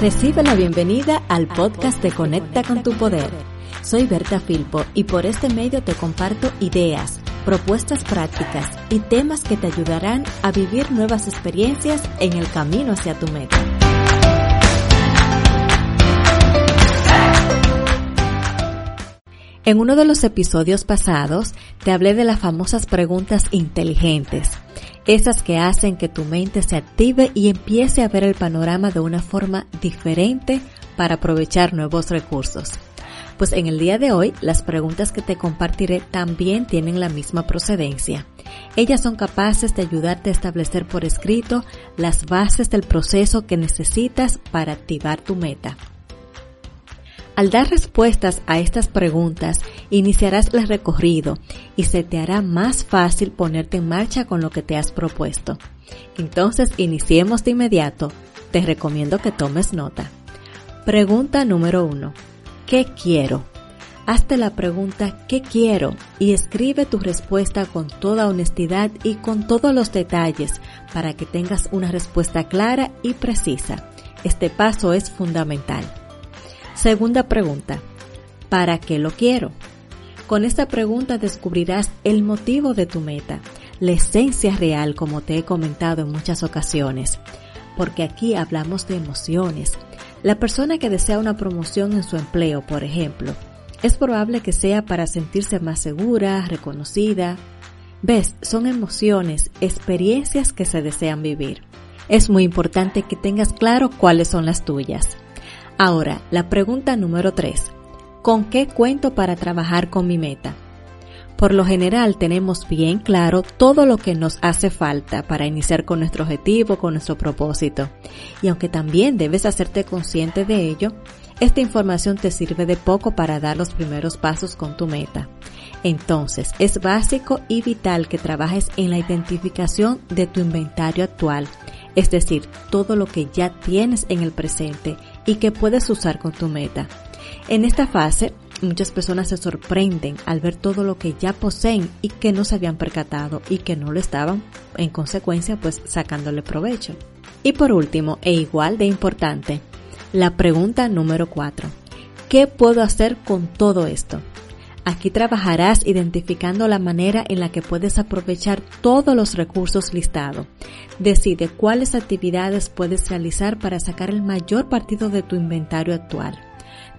Recibe la bienvenida al podcast de Conecta con tu Poder. Soy Berta Filpo y por este medio te comparto ideas, propuestas prácticas y temas que te ayudarán a vivir nuevas experiencias en el camino hacia tu meta. En uno de los episodios pasados te hablé de las famosas preguntas inteligentes, esas que hacen que tu mente se active y empiece a ver el panorama de una forma diferente para aprovechar nuevos recursos. Pues en el día de hoy las preguntas que te compartiré también tienen la misma procedencia. Ellas son capaces de ayudarte a establecer por escrito las bases del proceso que necesitas para activar tu meta. Al dar respuestas a estas preguntas, iniciarás el recorrido y se te hará más fácil ponerte en marcha con lo que te has propuesto. Entonces, iniciemos de inmediato. Te recomiendo que tomes nota. Pregunta número uno. ¿Qué quiero? Hazte la pregunta ¿qué quiero? y escribe tu respuesta con toda honestidad y con todos los detalles para que tengas una respuesta clara y precisa. Este paso es fundamental. Segunda pregunta. ¿Para qué lo quiero? Con esta pregunta descubrirás el motivo de tu meta, la esencia real como te he comentado en muchas ocasiones, porque aquí hablamos de emociones. La persona que desea una promoción en su empleo, por ejemplo, es probable que sea para sentirse más segura, reconocida. Ves, son emociones, experiencias que se desean vivir. Es muy importante que tengas claro cuáles son las tuyas. Ahora, la pregunta número 3. ¿Con qué cuento para trabajar con mi meta? Por lo general tenemos bien claro todo lo que nos hace falta para iniciar con nuestro objetivo, con nuestro propósito. Y aunque también debes hacerte consciente de ello, esta información te sirve de poco para dar los primeros pasos con tu meta. Entonces, es básico y vital que trabajes en la identificación de tu inventario actual, es decir, todo lo que ya tienes en el presente y que puedes usar con tu meta. En esta fase, muchas personas se sorprenden al ver todo lo que ya poseen y que no se habían percatado y que no lo estaban, en consecuencia, pues sacándole provecho. Y por último, e igual de importante, la pregunta número 4. ¿Qué puedo hacer con todo esto? Aquí trabajarás identificando la manera en la que puedes aprovechar todos los recursos listados. Decide cuáles actividades puedes realizar para sacar el mayor partido de tu inventario actual.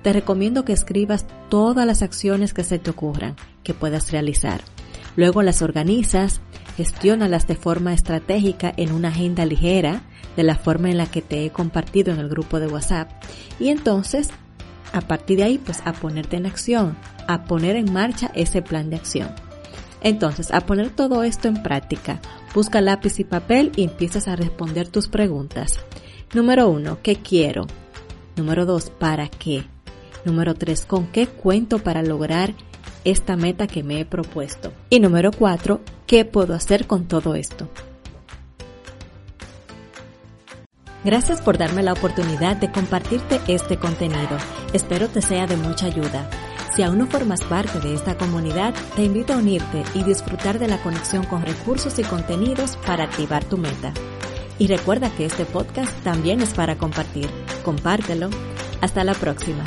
Te recomiendo que escribas todas las acciones que se te ocurran que puedas realizar. Luego las organizas, gestionalas de forma estratégica en una agenda ligera, de la forma en la que te he compartido en el grupo de WhatsApp, y entonces a partir de ahí, pues a ponerte en acción, a poner en marcha ese plan de acción. Entonces, a poner todo esto en práctica, busca lápiz y papel y empiezas a responder tus preguntas. Número uno, ¿qué quiero? Número dos, ¿para qué? Número tres, ¿con qué cuento para lograr esta meta que me he propuesto? Y número cuatro, ¿qué puedo hacer con todo esto? Gracias por darme la oportunidad de compartirte este contenido. Espero te sea de mucha ayuda. Si aún no formas parte de esta comunidad, te invito a unirte y disfrutar de la conexión con recursos y contenidos para activar tu meta. Y recuerda que este podcast también es para compartir. Compártelo. Hasta la próxima.